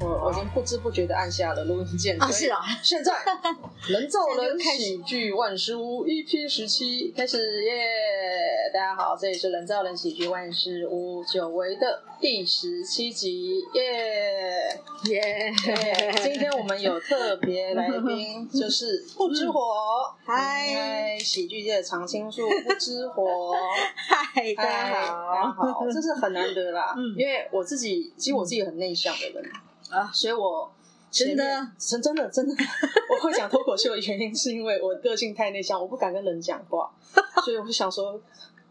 我我已经不知不觉的按下了录音键啊，是啊，现在 人造人喜剧万事屋 EP 十七开始耶!大家好，这里是人造人喜剧万事屋久违的第十七集耶耶！今天我们有特别来宾，就是不知火，嗨、嗯，喜剧界的常青树不知火，嗨，大家好，大家好，这是很难得啦，嗯、因为我自己其实我自己很内向的人。啊，所以我真的，真真的真的，我会讲脱口秀的原因是因为我个性太内向，我不敢跟人讲话，所以我就想说，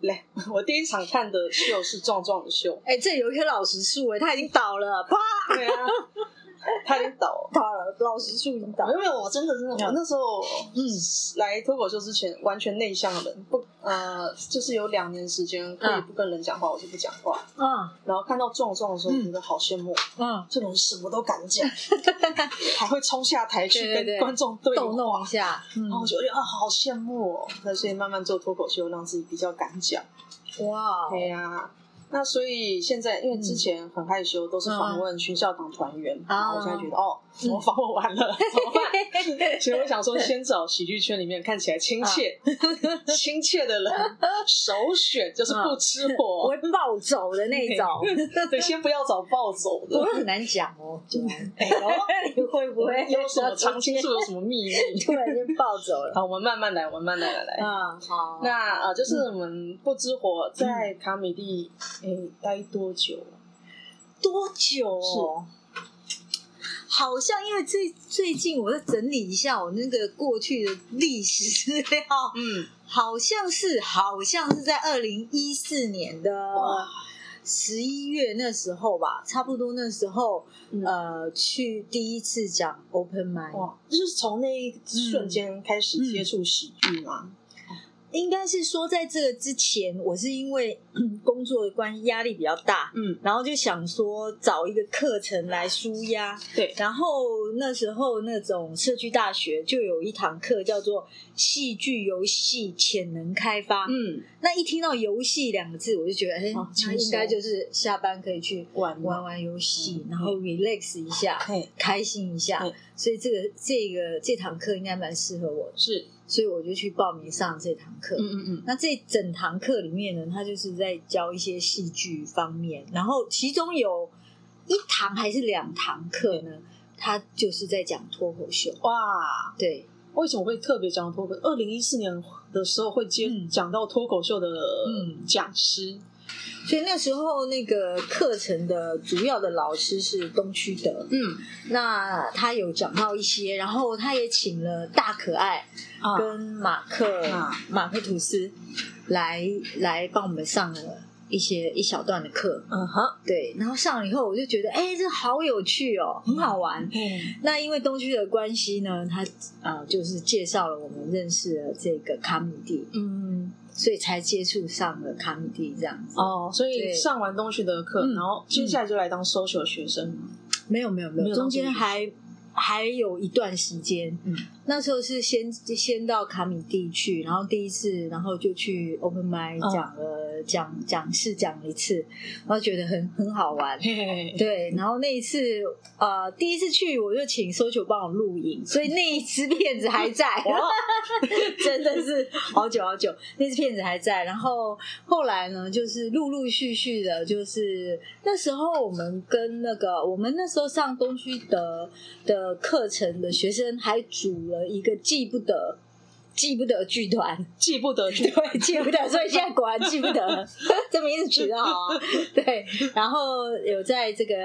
来，我第一场看的秀是壮壮的秀，哎、欸，这有一棵老实树，哎，他已经倒了，啪，对啊，它已经倒，倒了，老实树已经倒了，没有我真的真的，我那时候嗯来脱口秀之前完全内向的人不。呃，就是有两年时间可以不跟人讲话，嗯、我就不讲话。嗯，然后看到壮壮的时候，觉得好羡慕。嗯，这种人什么都敢讲，嗯、还会冲下台去跟观众对弄一下。嗯、然后我觉得啊，好羡慕哦。那所以慢慢做脱口秀，让自己比较敢讲。哇，对呀、啊。那所以现在，因为之前很害羞，都是访问军校党团员，然后我现在觉得哦，我访问完了 怎么办？所以我想说，先找喜剧圈里面看起来亲切、亲切的人，首选就是不知火，不会暴走的那种。对，先不要找暴走的，我很难讲哦。哎你会不会有什么常青树有什么秘密？突然间暴走了。好，我们慢慢来，我们慢慢来来。嗯，好。那呃，就是我们不知火在卡米蒂。哎、欸，待多久？多久好像因为最最近我在整理一下我那个过去的历史资料，嗯，好像是好像是在二零一四年的十一月那时候吧，差不多那时候，嗯、呃，去第一次讲 open mic，哇，就是从那一瞬间开始接触喜剧吗？嗯嗯应该是说，在这个之前，我是因为工作的关系压力比较大，嗯，然后就想说找一个课程来舒压，对。然后那时候那种社区大学就有一堂课叫做戏剧游戏潜能开发，嗯，那一听到游戏两个字，我就觉得，哎，那应该就是下班可以去玩玩玩游戏，然后 relax 一下，开心一下。所以这个这个这堂课应该蛮适合我，是。所以我就去报名上这堂课。嗯嗯嗯。那这整堂课里面呢，他就是在教一些戏剧方面，然后其中有一堂还是两堂课呢，他就是在讲脱口秀。哇，对，为什么会特别讲脱口秀？二零一四年的时候会接讲到脱口秀的讲师。嗯所以那时候那个课程的主要的老师是东区的，嗯，那他有讲到一些，然后他也请了大可爱跟马克、啊、马克吐斯来来帮我们上了一些一小段的课，嗯哼，对，然后上了以后我就觉得，哎，这好有趣哦，很好玩。嗯，那因为东区的关系呢，他啊、呃、就是介绍了我们认识了这个卡米蒂，嗯。所以才接触上了卡米蒂这样子哦，所以上完东区的课，然后接下来就来当 social 学生。没有没有没有，中间还还有一段时间。嗯，那时候是先先到卡米蒂去，然后第一次，然后就去 open mic 讲了。讲讲试讲了一次，然后觉得很很好玩，嘿嘿嘿对。然后那一次，呃，第一次去我就请 Socho 帮我录影，所以那一支片子还在，真的是好久好久，那支片子还在。然后后来呢，就是陆陆续续的，就是那时候我们跟那个我们那时候上东区德的课程的学生还组了一个记不得。记不得剧团，记不得剧团，对，记不得，所以现在果然记不得，这名字取得好啊。对，然后有在这个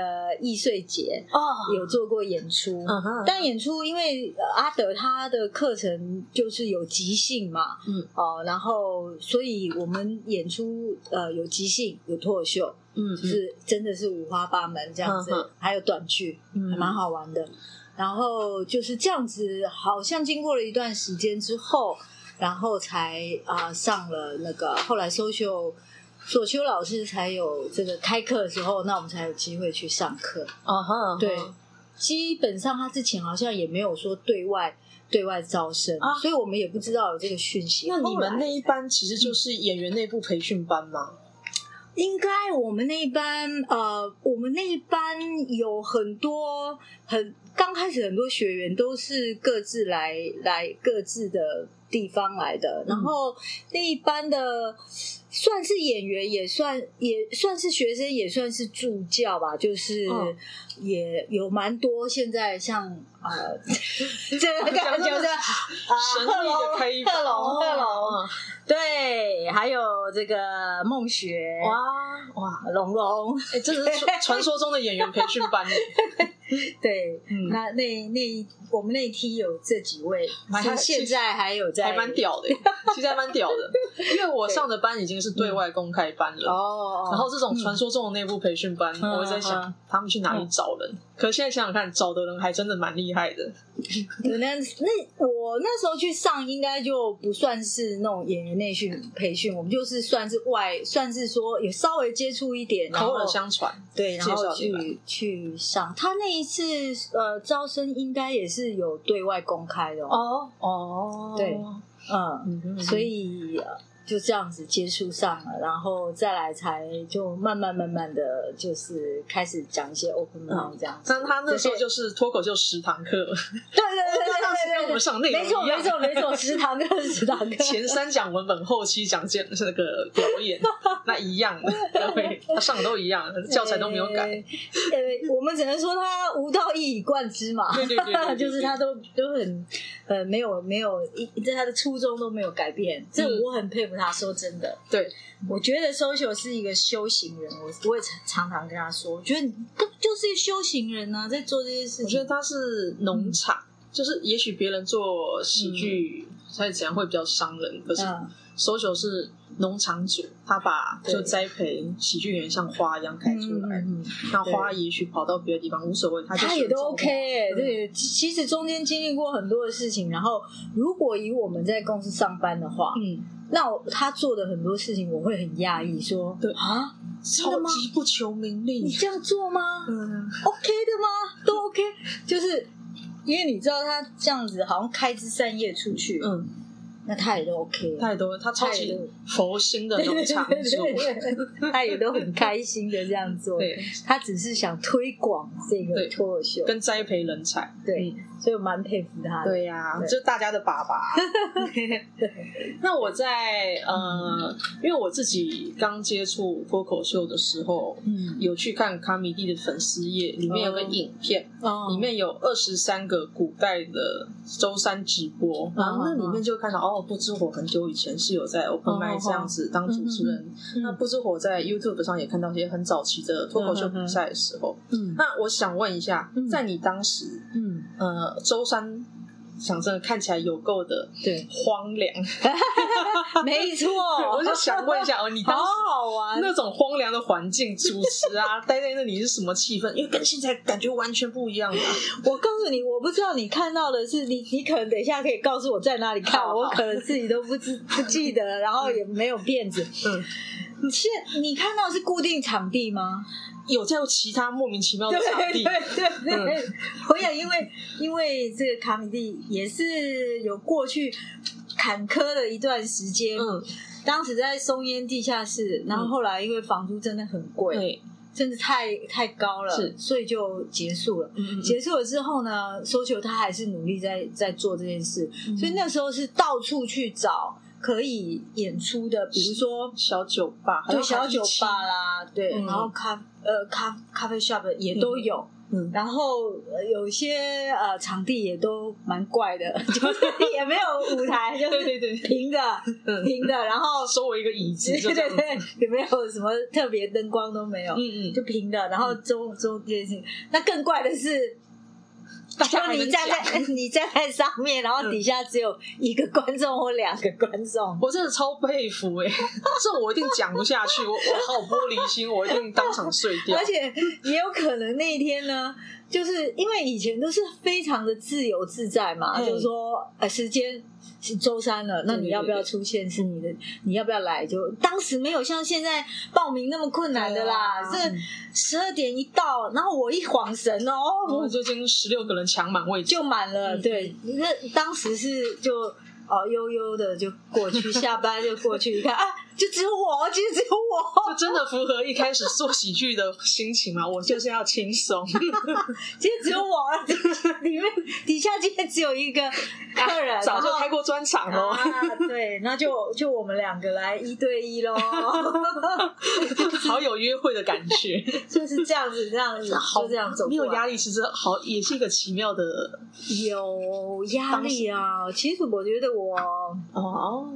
易碎节哦，有做过演出，嗯，但演出因为阿德他的课程就是有即兴嘛，嗯。哦，然后所以我们演出呃有即兴，有脱口秀，嗯，就是真的是五花八门这样子，还有短剧，嗯，还蛮好玩的。然后就是这样子，好像经过了一段时间之后，然后才啊、呃、上了那个后来 social 索秋老师才有这个开课的时候，那我们才有机会去上课。啊哈、uh，huh, uh. 对，基本上他之前好像也没有说对外对外招生啊，uh huh. 所以我们也不知道有这个讯息。那你们那一班其实就是演员内部培训班吗？应该我们那一班，呃，我们那一班有很多很刚开始很多学员都是各自来来各自的地方来的，然后那一班的算是演员，也算也算是学生，也算是助教吧，就是也有蛮多现在像呃，这个感觉是啊，神秘的贺龙贺龙。对，还有这个梦雪。哇。哇龙龙，哎，这是传说中的演员培训班。对，嗯、那那那我们那一梯有这几位，他现在还有在，还蛮屌的，其实还蛮屌的。因为我上的班已经是对外公开班了，哦，然后这种传说中的内部培训班，嗯、我在想、嗯、他们去哪里找人。嗯、可现在想想看，找的人还真的蛮厉害的。那那我那时候去上，应该就不算是那种演员内训培训，我们就是算是外，算是说有稍微接触一点，口耳相传，对，然后去去上他那。一次呃，招生应该也是有对外公开的哦哦，对，嗯，嗯所以。就这样子接触上了，然后再来才就慢慢慢慢的就是开始讲一些 open mind 这样子。但他那时候就是脱口秀十堂课，对对对对对，跟我们上那个没错没错没错，十堂课十堂课，前三讲文本，后期讲这那个表演，那一样，的，他上的都一样，教材都没有改。呃，我们只能说他无道一以贯之嘛，对对对，就是他都都很呃没有没有一在他的初衷都没有改变，这我很佩服。他说：“真的，对，我觉得 social 是一个修行人，我我也常常跟他说，我觉得你就是一个修行人呢、啊，在做这些事情。我觉得他是农场，嗯、就是也许别人做喜剧，他怎样会比较伤人，可是 social 是。”农场主，他把就栽培喜剧演员像花一样开出来，嗯、那花也许跑到别的地方无所谓，他他也都 OK、欸。对，其实中间经历过很多的事情，然后如果以我们在公司上班的话，嗯，那他做的很多事情我会很讶异，说对啊，超级不求名利，你这样做吗？嗯，OK 的吗？都 OK，就是因为你知道他这样子好像开枝散叶出去，嗯。那他也都 OK，他也都他超级佛心的农场主，他也都很开心的这样做。对，他只是想推广这个脱口秀，跟栽培人才。对，所以我蛮佩服他的。对呀，就大家的爸爸。那我在呃，因为我自己刚接触脱口秀的时候，嗯，有去看卡米蒂的粉丝页，里面有个影片，里面有二十三个古代的周三直播，然后那里面就看到哦。哦，不知火很久以前是有在 Open Mic 这样子当主持人。那不知火在 YouTube 上也看到一些很早期的脱口秀比赛的时候。嗯，那我想问一下，嗯、在你当时，嗯呃，舟山。想真的看起来有够的对荒凉，没错。我就想问一下哦，你当时好玩那种荒凉的环境，主持啊，待在那里是什么气氛？因为跟现在感觉完全不一样啊！我告诉你，我不知道你看到的是你，你可能等一下可以告诉我在哪里看，我可能自己都不知不记得，然后也没有辫子。嗯，你现你看到的是固定场地吗？有在其他莫名其妙的场地，对对对，对，嗯、我想因为因为这个卡米蒂也是有过去坎坷的一段时间，嗯，当时在松烟地下室，然后后来因为房租真的很贵，对、嗯，真的太太高了，是，所以就结束了。结束了之后呢，SOCIAL 他还是努力在在做这件事，嗯、所以那时候是到处去找。可以演出的，比如说小酒吧，对小酒吧啦，对，然后咖呃咖咖啡 shop 也都有，嗯，然后有些呃场地也都蛮怪的，就是也没有舞台，就是 对对对。平的，平的，然后收我一个椅子，对对对，也没有什么特别灯光都没有，嗯嗯，就平的，然后中中间是，那更怪的是。就你站在你站在上面，然后底下只有一个观众或两个观众，我真的超佩服哎！这我一定讲不下去，我我好玻璃心，我一定当场碎掉。而且也有可能那一天呢，就是因为以前都是非常的自由自在嘛，就是说呃时间。是周三了，那你要不要出现？是你的，你要不要来？就当时没有像现在报名那么困难的啦。这十二点一到，然后我一晃神哦，我就已经十六个人抢满位置，就满了。对，那当时是就哦悠悠的就过去，下班就过去，一看啊。就只有我，其实只有我，就真的符合一开始做喜剧的心情嘛？我就是要轻松，其实只有我，里面底下今天只有一个客人，早就开过专场喽。啊，对，那就就我们两个来一对一喽，好有约会的感觉，就是这样子，这样子，就这样走，没有压力，其实好，也是一个奇妙的。有压力啊，其实我觉得我哦，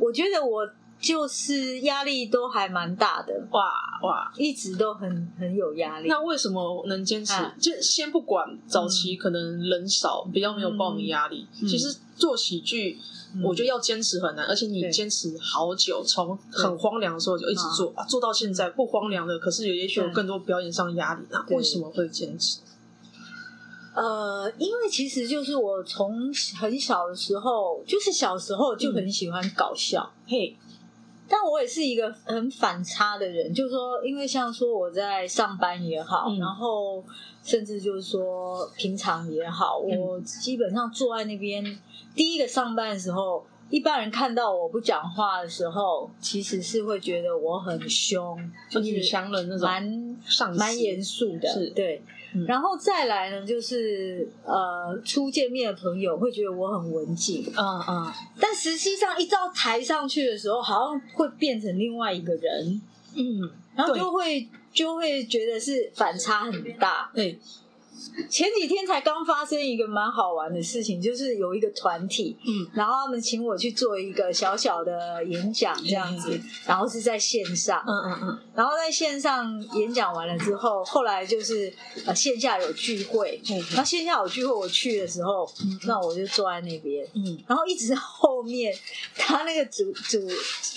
我觉得我。就是压力都还蛮大的，哇哇，一直都很很有压力。那为什么能坚持？啊、就先不管早期可能人少，嗯、比较没有报名压力。嗯、其实做喜剧，嗯、我觉得要坚持很难，而且你坚持好久，从很荒凉的时候就一直做，啊、做到现在不荒凉的。可是有也许有更多表演上压力，那为什么会坚持？呃，因为其实就是我从很小的时候，就是小时候就很喜欢搞笑，嗯、嘿。但我也是一个很反差的人，就是说，因为像说我在上班也好，嗯、然后甚至就是说平常也好，嗯、我基本上坐在那边，第一个上班的时候，一般人看到我不讲话的时候，其实是会觉得我很凶，就是女强人那种，蛮蛮严肃的，是对。然后再来呢，就是呃，初见面的朋友会觉得我很文静，嗯嗯，但实际上一到台上去的时候，好像会变成另外一个人，嗯，然后就会就会觉得是反差很大，对。前几天才刚发生一个蛮好玩的事情，就是有一个团体，嗯，然后他们请我去做一个小小的演讲，这样子，然后是在线上，嗯嗯嗯，然后在线上演讲完了之后，后来就是呃线下有聚会，嗯，然后线下有聚会，我去的时候，嗯，那我就坐在那边，嗯，然后一直后面，他那个主主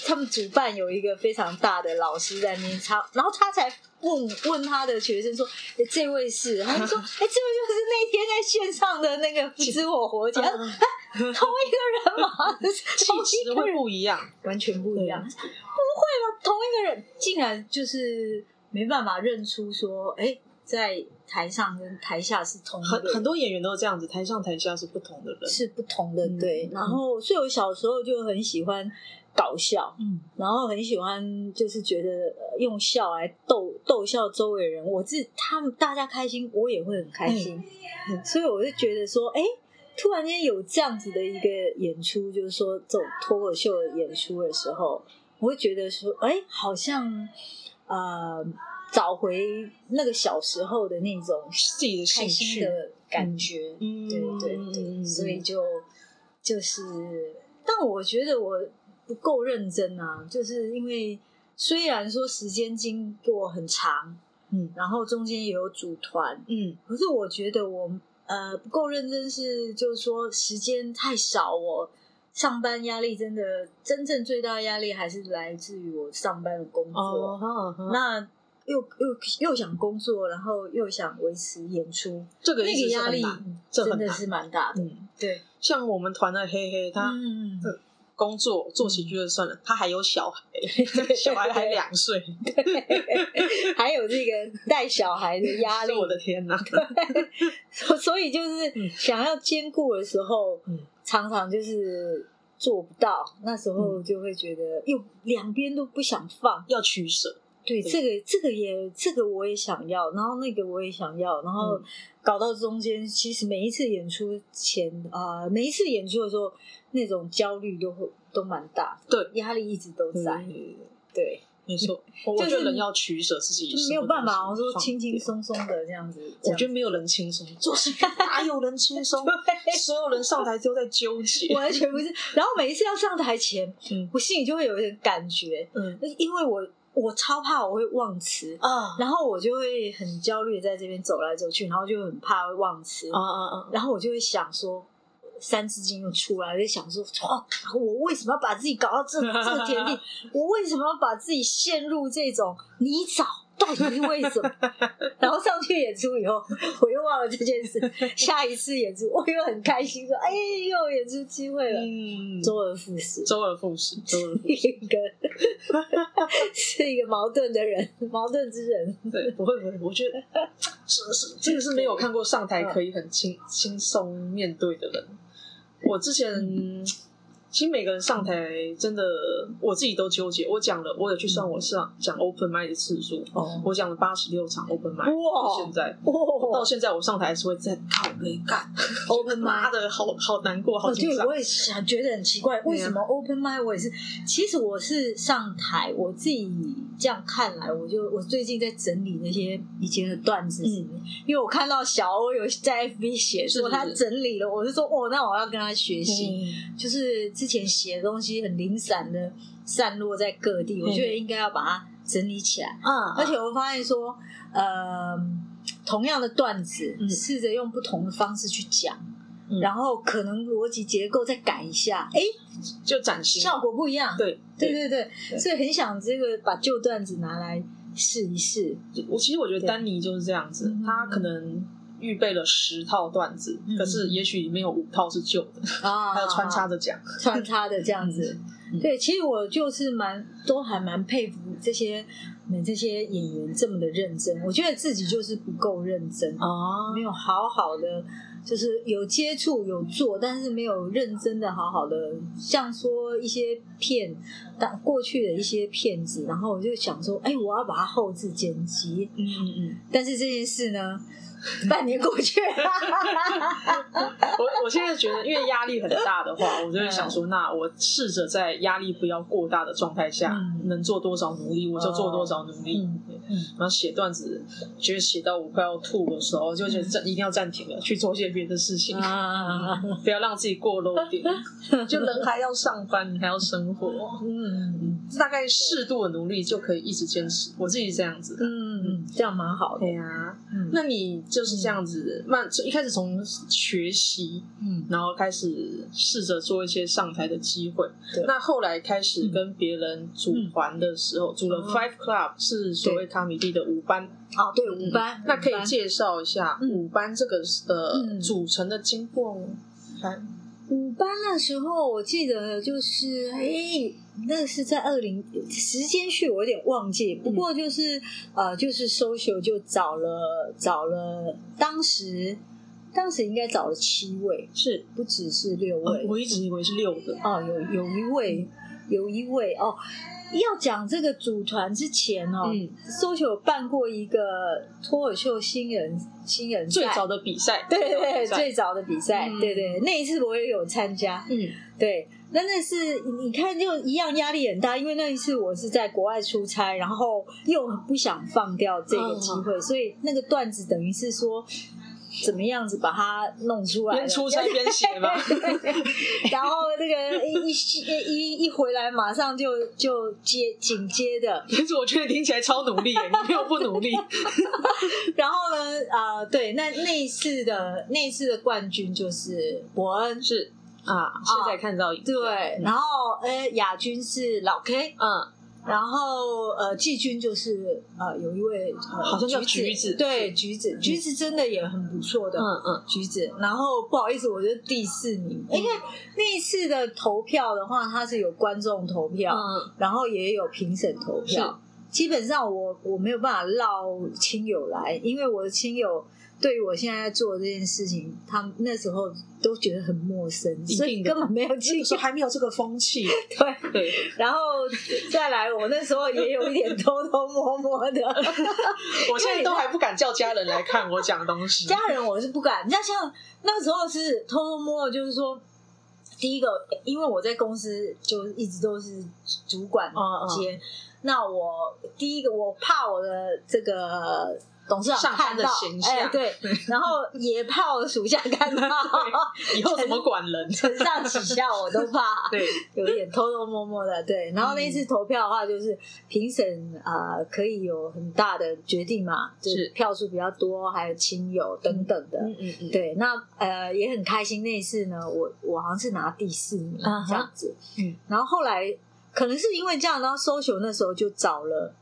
他们主办有一个非常大的老师在那边唱，然后他才。问问他的学生说：“哎，这位是？”他说：“哎，这位就是那天在线上的那个不知我活讲，同一个人吗？气质会不一样，完全不一样。不会吧？同一个人竟然就是没办法认出说，哎，在台上跟台下是同。很很多演员都是这样子，台上台下是不同的人，是不同的。对，然后所以我小时候就很喜欢。”搞笑，嗯，然后很喜欢，就是觉得用笑来逗逗笑周围人。我自他们大家开心，我也会很开心。所以我就觉得说，哎，突然间有这样子的一个演出，就是说这种脱口秀的演出的时候，我会觉得说，哎，好像呃找回那个小时候的那种自己的开心的感觉。嗯，对对对，所以就就是，但我觉得我。不够认真啊，就是因为虽然说时间经过很长，嗯，然后中间也有组团，嗯，可是我觉得我呃不够认真，是就是说时间太少，我上班压力真的真正最大的压力还是来自于我上班的工作，哦、那又又又想工作，然后又想维持演出，这个那个压力真的是蛮大的，嗯，对，像我们团的黑黑他，工作做喜剧就算了，他还有小孩，小孩还两岁，还有这个带小孩的压力，我的天哪！所以就是想要兼顾的时候，常常就是做不到。那时候就会觉得，又两边都不想放，要取舍。对，这个这个也这个我也想要，然后那个我也想要，然后搞到中间，其实每一次演出前啊，每一次演出的时候。那种焦虑都会都蛮大，对，压力一直都在，对，没错。我觉得人要取舍自己，没有办法，我说轻轻松松的这样子。我觉得没有人轻松，做事哪有人轻松？所有人上台都在纠结，完全不是。然后每一次要上台前，我心里就会有一点感觉，嗯，因为我我超怕我会忘词啊，然后我就会很焦虑，在这边走来走去，然后就很怕会忘词，啊啊啊，然后我就会想说。三字经又出来，就想说：哇，我为什么要把自己搞到这这个田地？我为什么要把自己陷入这种泥沼？到底是为什么？然后上去演出以后，我又忘了这件事。下一次演出，我又很开心，说：哎，又有演出机会了。嗯，周而复始，周而复始，周而复始。一个 是一个矛盾的人，矛盾之人。对，不会不会，我觉得是是，这个是没有看过上台可以很轻轻松面对的人。我之前其实每个人上台真的，我自己都纠结。我讲了，我有去算我上讲 open mic 的次数，哦、我讲了八十六场 open mic。哇！现在哇，到现在我上台还是会再靠背干 open mic 的，好好难过，好紧张。我也想觉得很奇怪，为什么 open mic 我也是？其实我是上台，我自己这样看来，我就我最近在整理那些以前的段子，嗯，因为我看到小欧有在 FB 写说他整理了，我就说哦，那我要跟他学习，嗯、就是。之前写的东西很零散的散落在各地，我觉得应该要把它整理起来。嗯，而且我发现说，呃，同样的段子，试着用不同的方式去讲，然后可能逻辑结构再改一下，哎，就崭新，效果不一样。对，对对对，所以很想这个把旧段子拿来试一试。我其实我觉得丹尼就是这样子，他可能。预备了十套段子，嗯、可是也许里面有五套是旧的，啊、还有穿插着讲，穿插的这样子。嗯、对，其实我就是蛮都还蛮佩服这些你这些演员这么的认真。我觉得自己就是不够认真啊，没有好好的，就是有接触有做，但是没有认真的好好的，像说一些片，但过去的一些片子，然后我就想说，哎，我要把它后置剪辑，嗯嗯嗯，但是这件事呢？半年过去了，我我现在觉得，因为压力很大的话，我就会想说，那我试着在压力不要过大的状态下，能做多少努力，我就做多少努力。然后写段子，觉得写到我快要吐的时候，就觉得暂一定要暂停了，去做些别的事情，不要让自己过 loading。就人还要上班，你还要生活，嗯，大概适度的努力就可以一直坚持。我自己是这样子，嗯嗯，这样蛮好的。对啊，那你。就是这样子，慢一开始从学习，嗯，然后开始试着做一些上台的机会。对，那后来开始跟别人组团的时候，组了 Five Club，是所谓卡米蒂的五班。啊，对，五班。那可以介绍一下五班这个的组成的经过吗？五班那时候，我记得就是，哎，那是在二零时间序，我有点忘记。不过就是，嗯、呃，就是 social 就找了找了，当时当时应该找了七位，是不只是六位？哦、我一直以为是六个。哦，有有一位，有一位哦。要讲这个组团之前哦，social 有办过一个脱口秀新人新人最早的比赛，对对对，最早的比赛，对对，那一次我也有参加，嗯，对，那那是你看就一样压力很大，因为那一次我是在国外出差，然后又不想放掉这个机会，所以那个段子等于是说。怎么样子把它弄出来？边出差边写嘛。然后那个一一一一回来，马上就就接紧接的。其实我觉得听起来超努力，你没有不努力。然后呢，啊、呃，对，那那一次的那一次的冠军就是伯恩，是啊，现在看到、啊、对，然后呃，亚军是老 K，嗯。然后呃，季军就是呃，有一位好像叫橘子，对，橘子，橘子真的也很不错的，嗯嗯，橘子。然后不好意思，我是第四名，因为那一次的投票的话，它是有观众投票，嗯，然后也有评审投票。基本上我我没有办法绕亲友来，因为我的亲友。对于我现在在做的这件事情，他们那时候都觉得很陌生，所以根本没有进去，还没有这个风气。对对，然后再来，我那时候也有一点偷偷摸摸的。我现在都还不敢叫家人来看我讲东西。家人我是不敢，你像像那时候是偷偷摸摸，就是说，第一个，因为我在公司就一直都是主管兼，那我第一个我怕我的这个。董事长看到，哎，对，然后也怕我属下看到，以后怎么 管人？承上启下我都怕，对，有点偷偷摸摸的，对。然后那次投票的话，就是评审啊，可以有很大的决定嘛，就是票数比较多，还有亲友等等的，嗯嗯嗯，对。那呃也很开心，那一次呢，我我好像是拿第四名这样子，嗯。然后后来可能是因为这样，然后 social 那时候就找了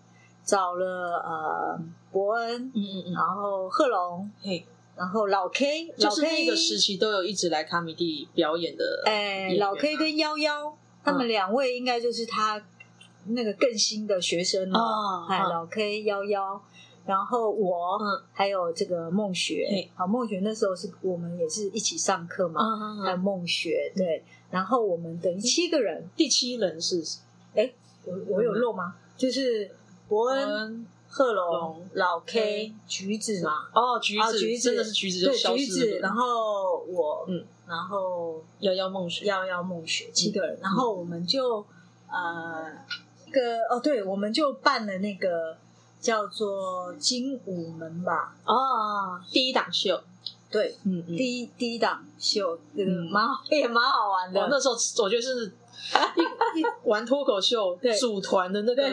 找了呃。伯恩，嗯嗯嗯，然后贺龙，嘿，然后老 K，就是那个时期都有一直来卡米蒂表演的，哎，老 K 跟幺幺，他们两位应该就是他那个更新的学生哦，哎，老 K 幺幺，然后我，嗯，还有这个梦雪，好，梦雪那时候是我们也是一起上课嘛，还有梦雪，对，然后我们等于七个人，第七人是，哎，我我有漏吗？就是伯恩、贺龙、老 K、橘子嘛，哦，橘子，橘子真的是橘子，对，橘子，然后我，嗯，然后幺幺梦雪，幺幺梦雪，七个人，然后我们就呃，一个哦，对，我们就办了那个。叫做精武门吧，哦，第一档秀，对，嗯，第一第一档秀，嗯，蛮也蛮好玩的。那时候我觉得是一玩脱口秀 组团的那个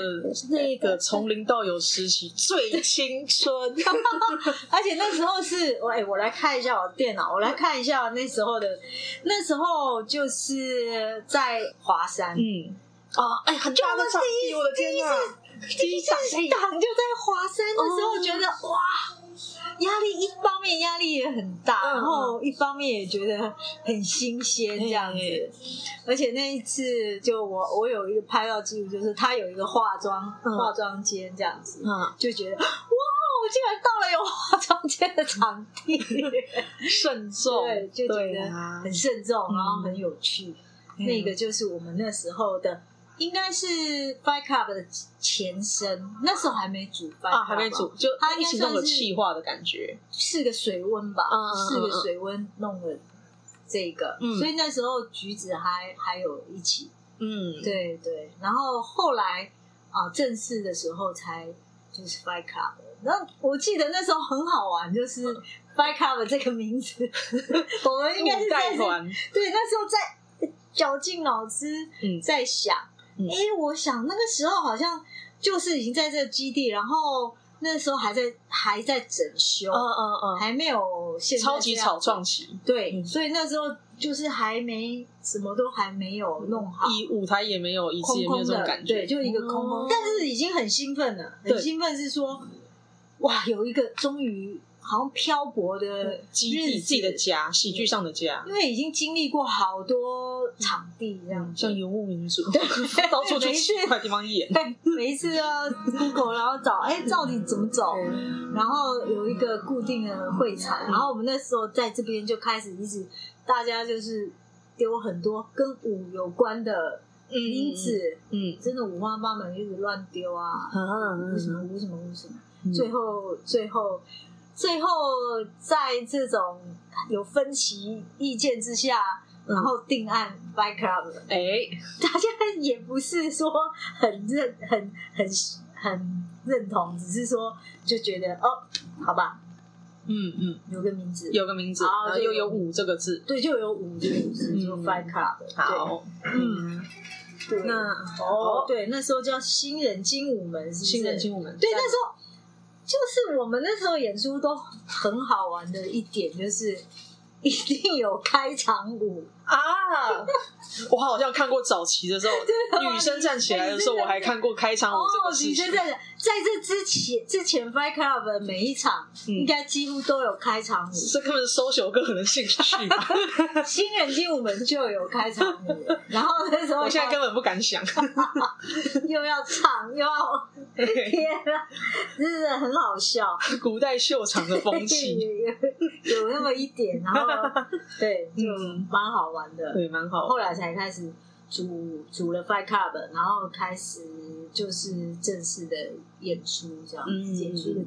那个从零到有时期 最青春，而且那时候是，哎，我来看一下我电脑，我来看一下那时候的，那时候就是在华山，嗯，哦，哎，很大的场地，我的天呐。第一次档就在华山的时候，觉得哇，力也很大，然后一方面也觉得很新鲜这样子。而且那一次就我我有一个拍到记录，就是他有一个化妆化妆间这样子，就觉得哇，我竟然到了有化妆间的场地，慎重，对，就觉得很慎重，然后很有趣。那个就是我们那时候的。应该是 Fight Club 的前身，那时候还没组 Fight Club 啊，还没组，就他一起弄个气化的感觉，是个水温吧，是个水温弄的这个，嗯、所以那时候橘子还还有一起，嗯，对对，然后后来啊正式的时候才就是 Fight Club，然后我记得那时候很好玩，就是 Fight Club 这个名字，我们应该是在对那时候在绞尽脑汁在想。哎、我想那个时候好像就是已经在这个基地，然后那时候还在还在整修，嗯嗯嗯，还没有现在超级草创期，对，嗯、所以那时候就是还没什么都还没有弄好，以舞台也没有，一次也没有这种感觉，对，就一个空空，嗯、但是已经很兴奋了，很兴奋是说，哇，有一个终于。好像漂泊的基地，自己的家，喜剧上的家，因为已经经历过好多场地，这样像游牧民族，到处去奇怪地方演，对，每一次要 Google 然后找，哎，到底怎么走？然后有一个固定的会场，然后我们那时候在这边就开始一直，大家就是丢很多跟舞有关的因此，嗯，真的五花八门，一直乱丢啊，嗯什么舞什么舞什么，最后最后。最后，在这种有分歧意见之下，然后定案 Fight Club。哎，大家也不是说很认、很、很、很认同，只是说就觉得哦，好吧，嗯嗯，有个名字，有个名字，然后又有。五这个字，对，就有五这个字，就 Fight Club。好，嗯，那哦，对，那时候叫新人精武门，是？新人精武门，对，那时候。就是我们那时候演出都很好玩的一点，就是一定有开场舞啊！我好像看过早期的时候，女生站起来的时候，我还看过开场舞这个事情。女生站在在这之前，之前 Fight Club 的每一场应该几乎都有开场舞，这根本是 social 个人的兴趣吧。新人精武门就有开场舞，然后那时候我现在根本不敢想，又要唱又要天啊，真的很好笑。古代秀场的风气有那么一点，然后对，就蛮好玩的，对，蛮好。后来才开始组组了 Fight Club，然后开始就是正式的演出这样子，演出的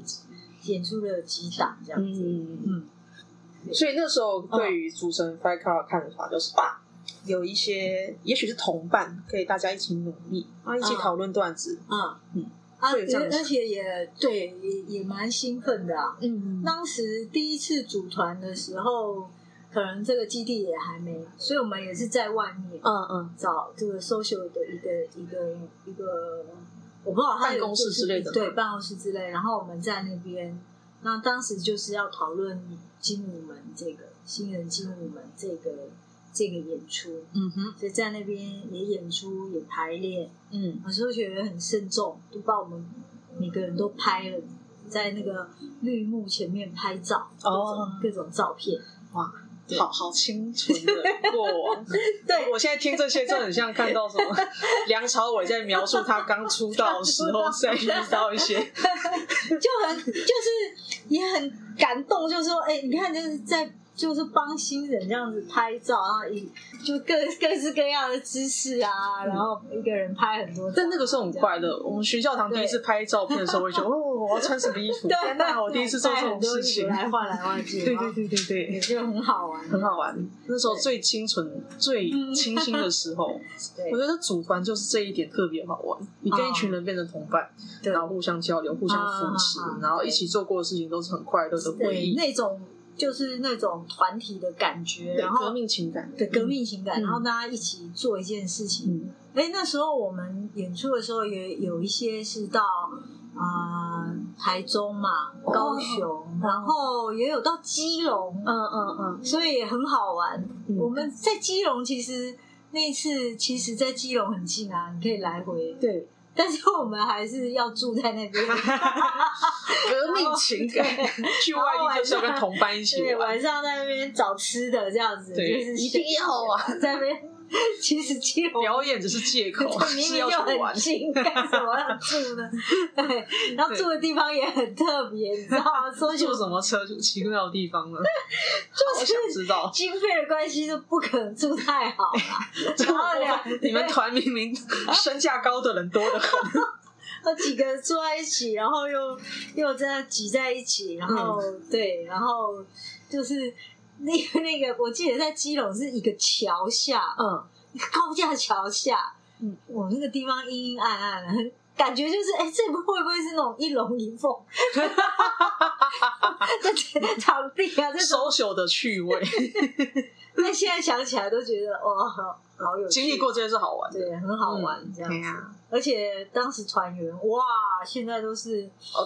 演出的几档这样子。嗯嗯。所以那时候对于组成 Fight Club 看法就是啊，有一些也许是同伴，可以大家一起努力啊，一起讨论段子。嗯嗯。啊，而且也对，也也蛮兴奋的啊。嗯，当时第一次组团的时候，可能这个基地也还没，所以我们也是在外面，嗯嗯，找这个 social 的一个一个一个，我不知道他办公室之类的，对，办公室之类。然后我们在那边，那当时就是要讨论精武门这个新人精武门这个。这个演出，嗯哼，所以在那边也演出也排练，嗯，有时候觉得很慎重，都把我们每个人都拍了，在那个绿幕前面拍照，哦，各种照片，哇，好好清纯的过往。对，我现在听这些，就很像看到什么 梁朝伟在描述他刚出道的时候，在遇到一些。就很就是也很感动，就说哎，你看就是在。就是帮新人这样子拍照然后以就各各式各样的姿势啊，然后一个人拍很多。但那个时候很快乐。我们学校堂第一次拍照片的时候，我就 哦，我要穿什么衣服？对，那我第一次做这种事情，来换来换去。对对对对对，就很好玩，很好玩。那时候最清纯、最清新的时候，我觉得组团就是这一点特别好玩。你跟一群人变成同伴，然后互相交流、互相扶持，然后一起做过的事情都是很快乐的回忆。那种。就是那种团体的感觉，然后革命情感，对革命情感，然后大家一起做一件事情。哎，那时候我们演出的时候也有一些是到啊台中嘛、高雄，然后也有到基隆，嗯嗯嗯，所以也很好玩。我们在基隆其实那一次，其实，在基隆很近啊，你可以来回。对。但是我们还是要住在那边，革命情感。去外地就是要跟同伴一起玩，对，晚上在那边找吃的这样子，对，一定要啊，在那边。其实表演只是借口，明明就很近，干什么要住呢？对，然后住的地方也很特别，你知道吗？说坐什么车就奇妙的地方呢？就是知道经费的关系，就不可能住太好了。然后两你们团明明身价高的人多得很，那几个人坐在一起，然后又又在挤在一起，然后对，然后就是。那个那个，我记得在基隆是一个桥下，嗯，一 个高架桥下，嗯，我那个地方阴阴暗暗的，感觉就是，哎、欸，这会不会是那种一龙一凤？哈哈哈哈哈！这场地啊，这 social 的趣味。那现在想起来都觉得哇，好好有趣，经历过这件事好玩，对，很好玩这样子。而且当时团员哇，现在都是哦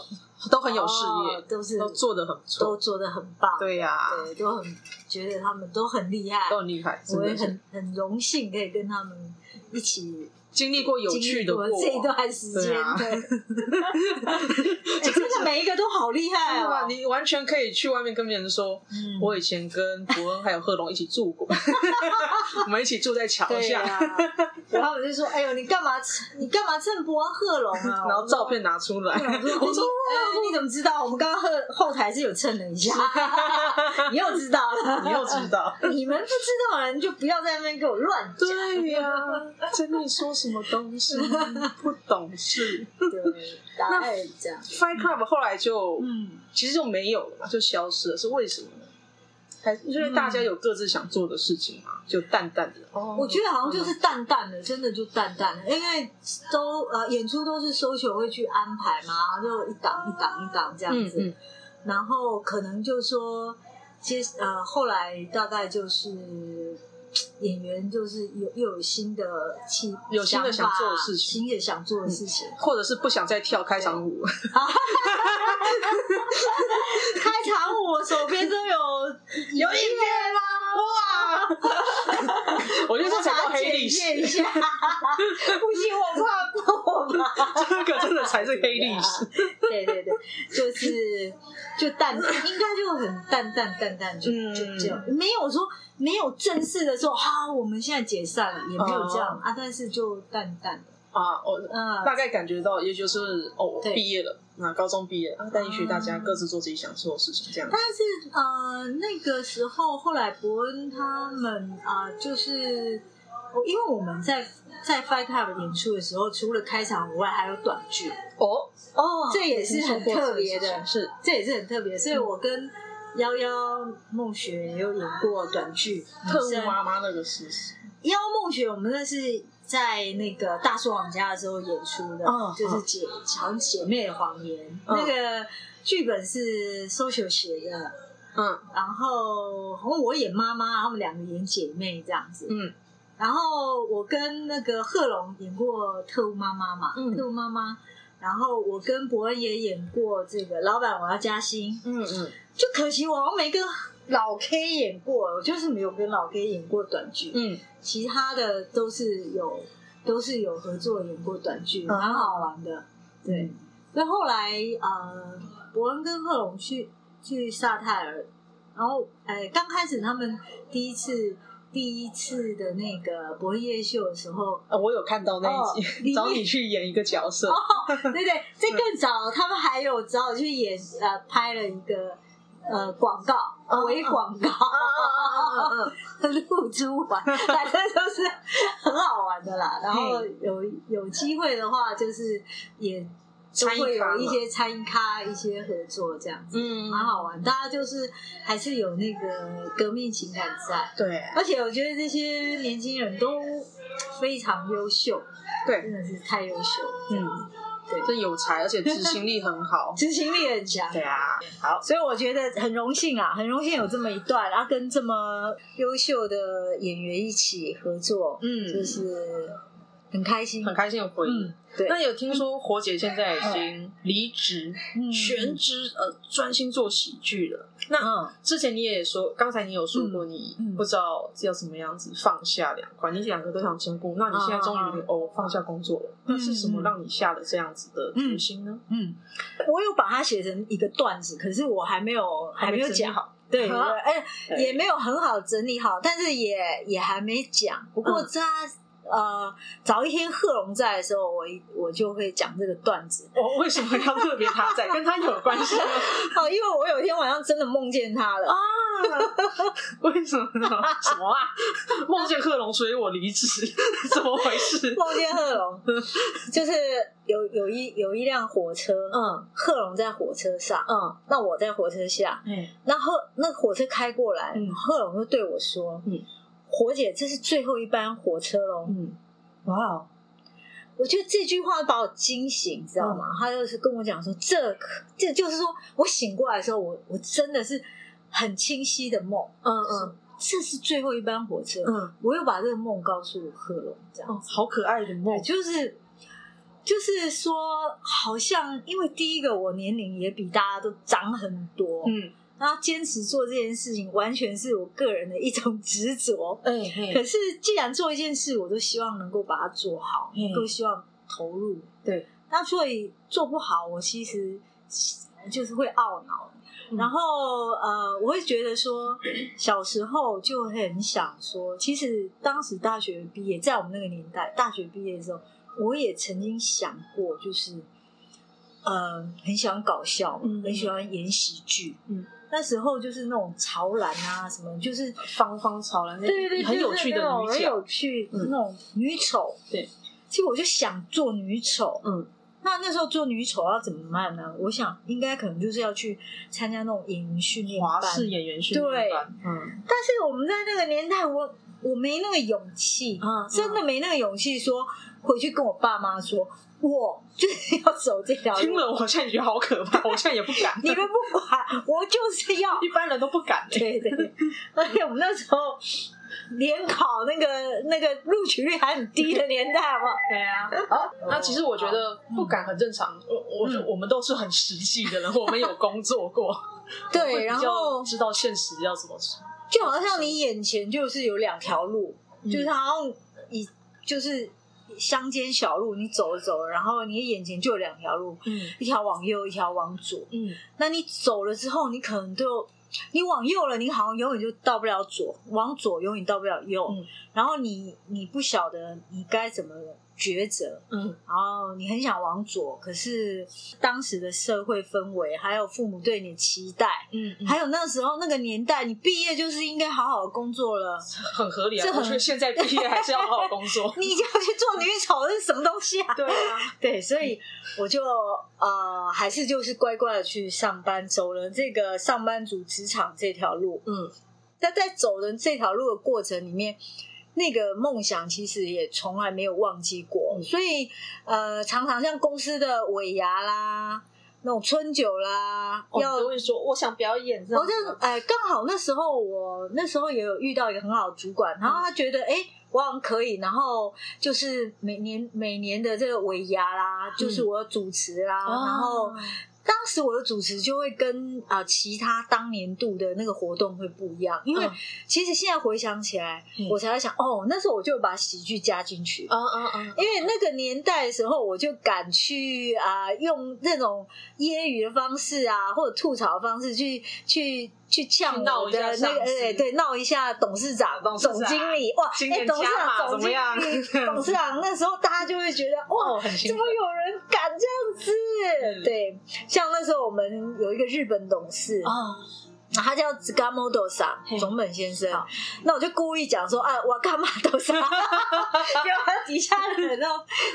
都很有事业，都是都做的很不错，都做的很棒。对呀，对，都很觉得他们都很厉害，都很厉害。我也很很荣幸可以跟他们一起。经历过有趣的过这一段时间，对，真的每一个都好厉害啊！你完全可以去外面跟别人说，我以前跟伯恩还有贺龙一起住过，我们一起住在桥下。然后我就说：“哎呦，你干嘛？你干嘛蹭伯恩贺龙啊？”然后照片拿出来，我说：“你怎么知道？我们刚刚后后台是有蹭了一下，你又知道了，你又知道，你们不知道的人就不要在那边给我乱讲。”对呀，在那里说。什么东西 不懂事？对，大概这样。Fight Club 后来就，嗯，其实就没有了嘛，就消失了。是为什么呢？还因为大家有各自想做的事情嘛，就淡淡的。哦，我觉得好像就是淡淡的，真的就淡淡的，因为都呃演出都是 social 会去安排嘛，就一档一档一档这样子。然后可能就说，接呃后来大概就是。演员就是有又有新的气，有新的想做的事情，新的想做的事情，或者是不想再跳开场舞。开场舞我手边都有 有音乐吗？哇！我觉得这才叫黑历史。不行，我怕破嘛。这个真的才是黑历史。对对对，就是就淡，应该就很淡淡淡淡，就就这样，没有说。没有正式的说，哈，我们现在解散了，也没有这样啊，但是就淡淡的啊，我嗯，大概感觉到，也就是哦，毕业了，那高中毕业啊，但也许大家各自做自己想做的事情，这样。但是呃，那个时候后来伯恩他们啊，就是因为我们在在 Fight Club 演出的时候，除了开场以外，还有短剧哦哦，这也是很特别的，是这也是很特别，所以我跟。幺幺梦雪也有演过短剧，特务妈妈那个是。夭夭梦雪，我们那是在那个大叔网家的时候演出的，哦、就是姐好姐妹的谎言。哦、那个剧本是 social 写的，嗯，然后我演妈妈，他们两个演姐妹这样子，嗯，然后我跟那个贺龙演过特务妈妈嘛，嗯、特务妈妈。然后我跟伯恩也演过这个老板，我要加薪。嗯嗯，就可惜我没跟老 K 演过，我就是没有跟老 K 演过短剧。嗯，其他的都是有，都是有合作演过短剧，蛮好玩的。对，那后来呃，伯恩跟贺龙去去萨泰尔，然后呃，刚开始他们第一次第一次的那个博恩夜秀的时候，呃，我有看到那一集，找你去演一个角色。哦，对对，这更早，他们还有找我去演，呃，拍了一个呃广告，微广告，露珠玩，反正都是很好玩的啦。然后有有机会的话，就是也。就会有一些餐咖一些合作这样子，嗯，蛮好玩。大家就是还是有那个革命情感在，对。而且我觉得这些年轻人都非常优秀，对，真的是太优秀，嗯，对，真有才，而且执行力很好，执行力很强，对啊。好，所以我觉得很荣幸啊，很荣幸有这么一段，然后跟这么优秀的演员一起合作，嗯，就是。很开心，很开心的回忆。嗯、对，那有听说火姐现在已经离职，嗯、全职呃专心做喜剧了。那、嗯、之前你也说，刚才你有说过，你不知道要怎么样子放下两块，嗯、你两个都想兼顾。那你现在终于哦放下工作了，那、嗯、是什么让你下了这样子的决心呢？嗯，我有把它写成一个段子，可是我还没有还没有讲好。对，哎、也没有很好整理好，但是也也还没讲。不过在。嗯呃，早一天贺龙在的时候，我我就会讲这个段子。我为什么要特别他在？跟他有关系吗？哦，因为我有一天晚上真的梦见他了啊！为什么呢？什么啊？梦见贺龙，所以我离职，怎么回事？梦见贺龙，就是有有一有一辆火车，嗯，贺龙在火车上，嗯，那我在火车下，嗯，那贺那火车开过来，嗯，贺龙就对我说，嗯。火姐，这是最后一班火车喽。嗯，哇哦，我觉得这句话把我惊醒，你知道吗？嗯、他就是跟我讲说，这这就是说我醒过来的时候，我我真的是很清晰的梦。嗯嗯，这是最后一班火车。嗯，我又把这个梦告诉贺龙，这样、哦、好可爱的梦，就是就是说，好像因为第一个我年龄也比大家都长很多。嗯。然后坚持做这件事情，完全是我个人的一种 执着。嗯，可是既然做一件事，我都希望能够把它做好，都希望投入。对，那所以做不好，我其实就是会懊恼。然后呃，我会觉得说，小时候就很想说，其实当时大学毕业，在我们那个年代，大学毕业的时候，我也曾经想过，就是呃，很喜欢搞笑，很喜欢演喜剧，嗯。那时候就是那种潮男啊，什么就是方方潮男，对对对，很有趣的女很有趣那种女丑。对，其实我就想做女丑。嗯，那那时候做女丑要怎么办呢？我想应该可能就是要去参加那种演员训练班，华视演员训练班。嗯，但是我们在那个年代，我我没那个勇气，真的没那个勇气说回去跟我爸妈说。我就是要走这条路，听了我现在觉得好可怕，我现在也不敢。你们不管，我就是要。一般人都不敢。对对对，而且我们那时候联考那个那个录取率还很低的年代嘛。对啊。好，那其实我觉得不敢很正常。我我我们都是很实际的人，我们有工作过。对，然后知道现实要怎么说。就好像你眼前就是有两条路，就是好像你就是。乡间小路，你走着走着，然后你眼前就有两条路，嗯，一条往右，一条往左，嗯，那你走了之后，你可能就你往右了，你好像永远就到不了左；往左，永远到不了右，嗯，然后你你不晓得你该怎么了。抉择，嗯，然后你很想往左，可是当时的社会氛围，还有父母对你的期待，嗯，还有那时候那个年代，你毕业就是应该好好工作了，很合理啊。这很现在毕业还是要好好工作，你就要去做女丑，这是什么东西啊？对啊，对，所以我就呃，还是就是乖乖的去上班，走了这个上班族职场这条路，嗯，那在走的这条路的过程里面。那个梦想其实也从来没有忘记过，嗯、所以呃，常常像公司的尾牙啦，那种春酒啦，哦、要都会说我想表演这样。我就哎，刚好那时候我那时候也有遇到一个很好的主管，然后他觉得哎、嗯，我好像可以，然后就是每年每年的这个尾牙啦，就是我主持啦，嗯、然后当当时我的主持就会跟啊、呃、其他当年度的那个活动会不一样，因为其实现在回想起来，嗯、我才在想，哦，那时候我就把喜剧加进去，嗯嗯嗯，因为那个年代的时候，我就敢去啊、呃、用那种揶揄的方式啊，或者吐槽的方式去去。去呛我的那个，哎，对，闹一下董事长、总经理，哇，哎，董事长、总经理、董事长，那时候大家就会觉得，哇，怎么有人敢这样子？对，像那时候我们有一个日本董事啊。他叫 Tsukamoto 桑总本先生，那我就故意讲说啊，我干嘛都桑，结果他底下的人都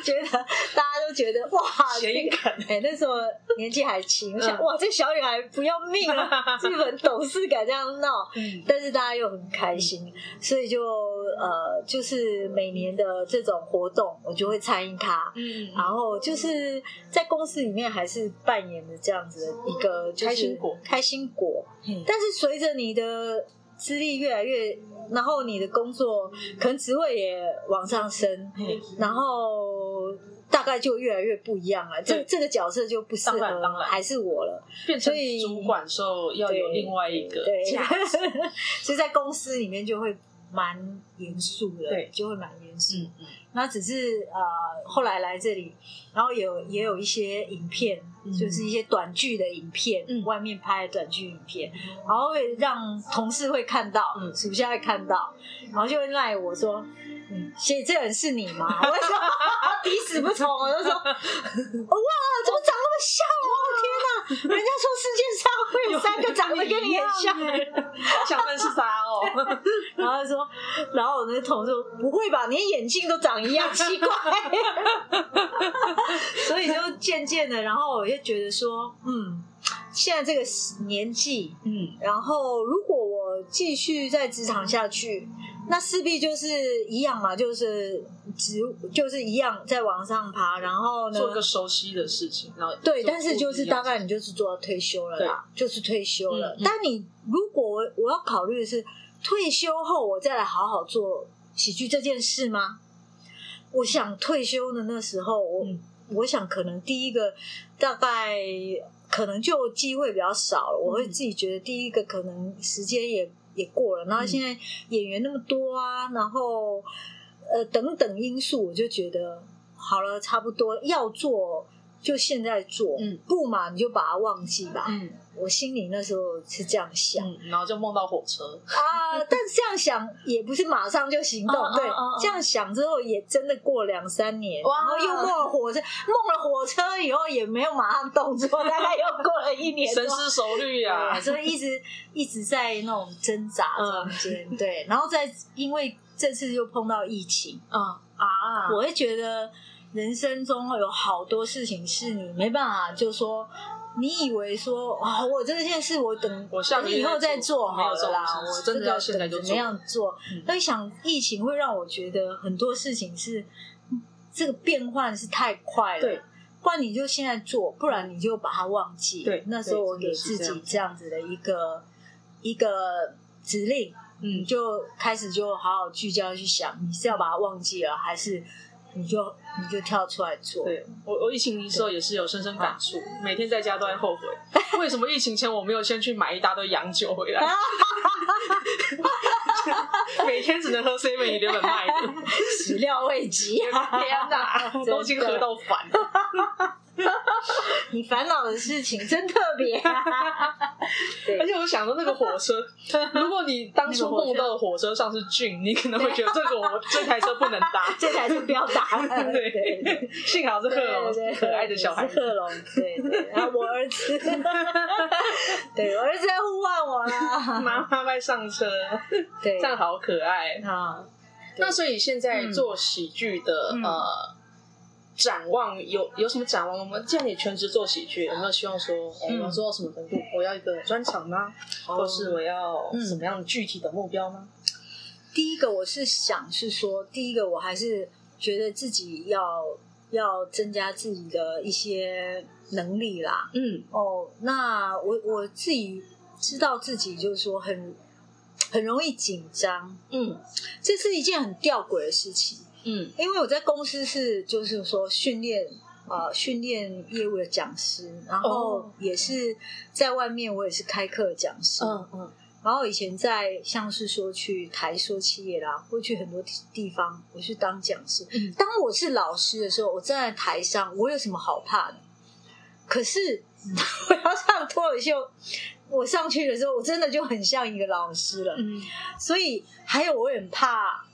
觉得，大家都觉得哇，哎，那时候年纪还轻，我想哇，这小女孩不要命了，日本懂事敢这样闹，但是大家又很开心，所以就呃，就是每年的这种活动，我就会参与他，嗯，然后就是在公司里面还是扮演的这样子的一个开心果，开心果。但是随着你的资历越来越，然后你的工作可能职位也往上升，然后大概就越来越不一样了。这这个角色就不适合，还是我了。变成主管时候要有另外一个对，所以在公司里面就会蛮严肃的，对，就会蛮严肃。嗯嗯。那只是呃，后来来这里，然后有也有一些影片。就是一些短剧的影片，嗯、外面拍的短剧影片，然后会让同事会看到，嗯属下会看到，然后就会赖我说。嗯，所以这人是你吗？我说彼此不从，我就说 哇，怎么长那么像？哦天哪！人家说世界上会有三个长得跟你很像的人，想问是啥哦？然后说，然后我那个同事说不会吧，连眼镜都长一样，奇怪。所以就渐渐的，然后我就觉得说，嗯，现在这个年纪，嗯，然后如果我继续在职场下去。那势必就是一样嘛，就是职就是一样在往上爬，然后呢，做个熟悉的事情，然后对，但是就是大概你就是做到退休了啦，就是退休了。嗯嗯、但你如果我我要考虑的是退休后我再来好好做喜剧这件事吗？我想退休的那时候，我、嗯、我想可能第一个大概可能就机会比较少了，我会自己觉得第一个可能时间也。也过了，然后现在演员那么多啊，然后呃等等因素，我就觉得好了，差不多要做就现在做，嗯，不嘛你就把它忘记吧，嗯。我心里那时候是这样想，嗯、然后就梦到火车啊！但是这样想也不是马上就行动，对，这样想之后也真的过两三年，然后又梦了火车，梦了火车以后也没有马上动作，大概又过了一年，深思熟虑啊，所以一直一直在那种挣扎中间，嗯、对，然后再因为这次又碰到疫情，啊啊，我会觉得人生中有好多事情是你没办法，就说。你以为说啊，我这件事我等我等以后再做好了啦，我真的要现在就怎么样做？那你想，疫情会让我觉得很多事情是这个变换是太快了，对，不然你就现在做，不然你就把它忘记。对，那时候我给自己这样子的一个一个指令，嗯，就开始就好好聚焦去想，你是要把它忘记了，还是？你就你就跳出来做。对，我我疫情的时候也是有深深感触，每天在家都在后悔，为什么疫情前我没有先去买一大堆洋酒回来？每天只能喝 seven eleven 卖的，始料未及，天哪，都已经喝到烦了。你烦恼的事情真特别，对。而且我想说那个火车，如果你当初梦到的火车上是俊，你可能会觉得这个我这台车不能搭，这台车不要搭。对。对，幸好是贺龙，可爱的小孩，贺龙，对对。然后我儿子，对我儿子在呼唤我啦，妈妈快上车，对，这样好可爱啊。那所以现在做喜剧的呃。展望有有什么展望？我们既然你全职做喜剧，有没有希望说，我要做到什么程度？我要一个专场吗？嗯、或是我要什么样具体的目标吗？第一个，我是想是说，第一个我还是觉得自己要要增加自己的一些能力啦。嗯，哦，那我我自己知道自己就是说很很容易紧张。嗯，这是一件很吊诡的事情。嗯，因为我在公司是就是说训练呃训练业务的讲师，然后也是在外面我也是开课的讲师，嗯嗯。然后以前在像是说去台说企业啦，会去很多地方，我去当讲师。嗯、当我是老师的时候，我站在台上，我有什么好怕的？可是 我要上脱口秀，我上去的时候，我真的就很像一个老师了。嗯，所以还有我很怕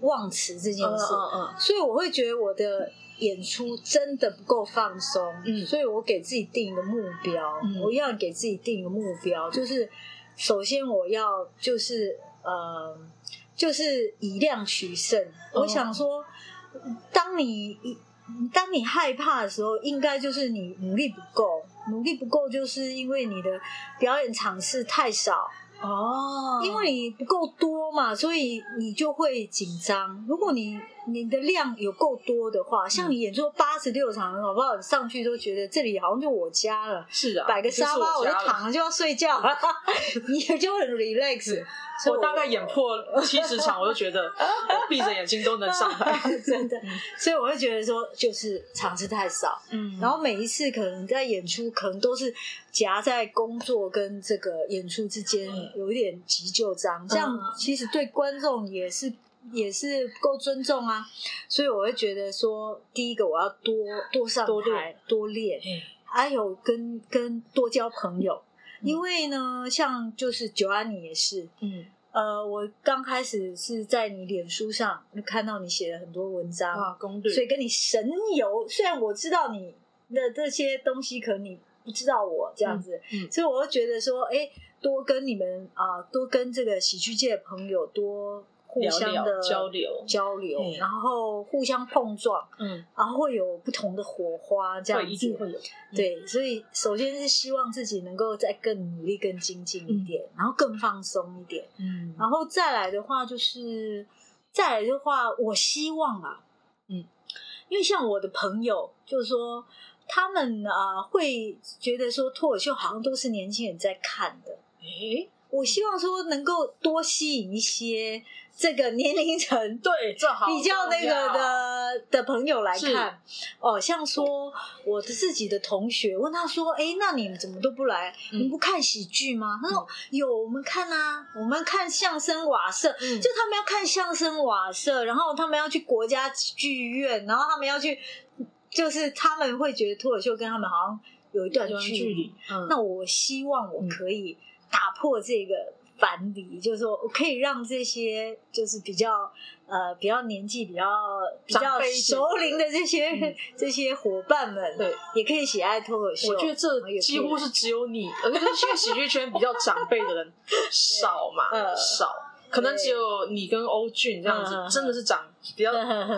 忘词这件事。嗯嗯嗯。所以我会觉得我的演出真的不够放松。嗯，所以我给自己定一个目标，嗯、我要给自己定一个目标，就是。首先，我要就是呃，就是以量取胜。Oh. 我想说，当你当你害怕的时候，应该就是你努力不够，努力不够，就是因为你的表演场次太少。哦，oh. 因为你不够多嘛，所以你就会紧张。如果你你的量有够多的话，像你演出八十六场，好不好？上去都觉得这里好像就我家了。是啊，摆个沙发我，就躺着就要睡觉了，你也就很 relax。我大概演破七十场，我就觉得我 闭着眼睛都能上来，真的。所以我会觉得说，就是场次太少。嗯，然后每一次可能在演出，可能都是夹在工作跟这个演出之间，有一点急就章，这样其实对观众也是也是不够尊重啊。所以我会觉得说，第一个我要多多上台多练，还有跟跟多交朋友。因为呢，像就是九安，你也是，嗯，呃，我刚开始是在你脸书上看到你写了很多文章。啊，攻略，所以跟你神游。虽然我知道你的这些东西，可能你不知道我这样子，嗯，嗯，所以我会觉得说，哎，多跟你们啊，呃，多跟这个喜剧界的朋友多。互相的交流交流，然后互相碰撞，嗯，然后会有不同的火花，这样一定会有。对，所以首先是希望自己能够再更努力、更精进一点，然后更放松一点，嗯，然后再来的话就是，再来的话，我希望啊，嗯，因为像我的朋友，就是说他们啊会觉得说脱口秀好像都是年轻人在看的，诶，我希望说能够多吸引一些。这个年龄层对比较那个的的朋友来看，哦，像说我的自己的同学问他说：“哎，那你们怎么都不来？你们不看喜剧吗？”他说：“有，我们看啊，我们看相声瓦舍，就他们要看相声瓦舍，然后他们要去国家剧院，然后他们要去，就是他们会觉得脱口秀跟他们好像有一段距离。那我希望我可以打破这个。”樊篱就是说，我可以让这些就是比较呃比较年纪比较比较熟龄的这些、嗯、这些伙伴们，对，也可以喜爱脱口秀。我觉得这几乎是只有你，而且现在喜剧圈比较长辈的人少嘛，嗯、少，可能只有你跟欧俊这样子，真的是长比较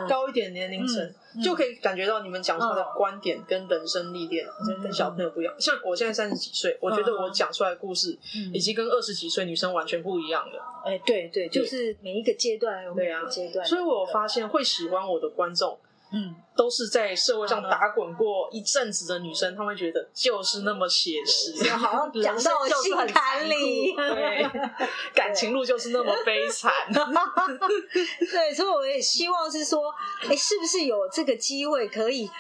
高一点年龄层。嗯就可以感觉到你们讲出来的观点跟人生历练，跟小朋友不一样。像我现在三十几岁，我觉得我讲出来的故事，以及跟二十几岁女生完全不一样的。哎，对对，就是每一个阶段有每一个阶段。所以我发现会喜欢我的观众。嗯，都是在社会上打滚过一阵子的女生，她们觉得就是那么写实，好像讲到心坎里，对，感情路就是那么悲惨。对，所以我也希望是说，哎，是不是有这个机会可以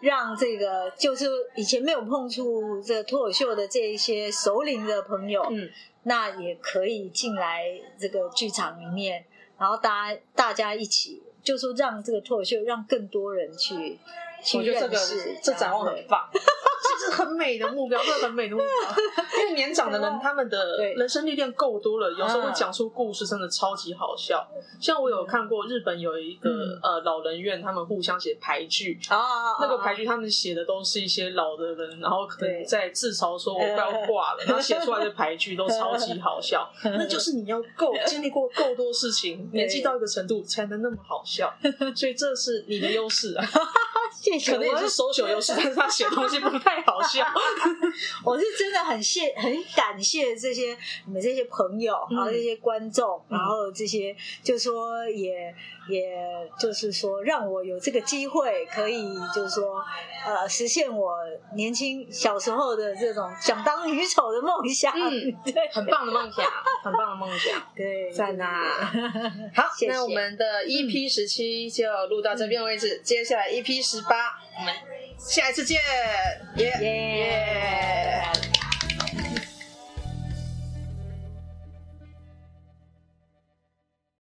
让这个就是以前没有碰触这个脱口秀的这一些熟龄的朋友，嗯，那也可以进来这个剧场里面，然后大家大家一起。就说让这个脱口秀让更多人去，去我觉得这个这展望很棒。是很美的目标，真的很美的目标。因为年长的人，他们的人生历练够多了，有时候会讲出故事，真的超级好笑。像我有看过日本有一个呃老人院，他们互相写牌剧啊，那个牌剧他们写的都是一些老的人，然后可能在自嘲说我快要挂了，然后写出来的牌剧都超级好笑。那就是你要够经历过够多事情，年纪到一个程度才能那么好笑。所以这是你的优势啊，谢谢。可能也是 social 优势，但是他写东西不太好。笑，我是真的很谢、很感谢这些你们这些朋友，然后这些观众，嗯、然后这些就说也。也就是说，让我有这个机会，可以就是说，呃，实现我年轻小时候的这种想当女丑的梦想。嗯，对，很棒的梦想，很棒的梦想。对，在哪？好，谢谢。那我们的 EP 十七就录到这边为止，嗯、接下来 EP 十八，我们下一次见，耶耶。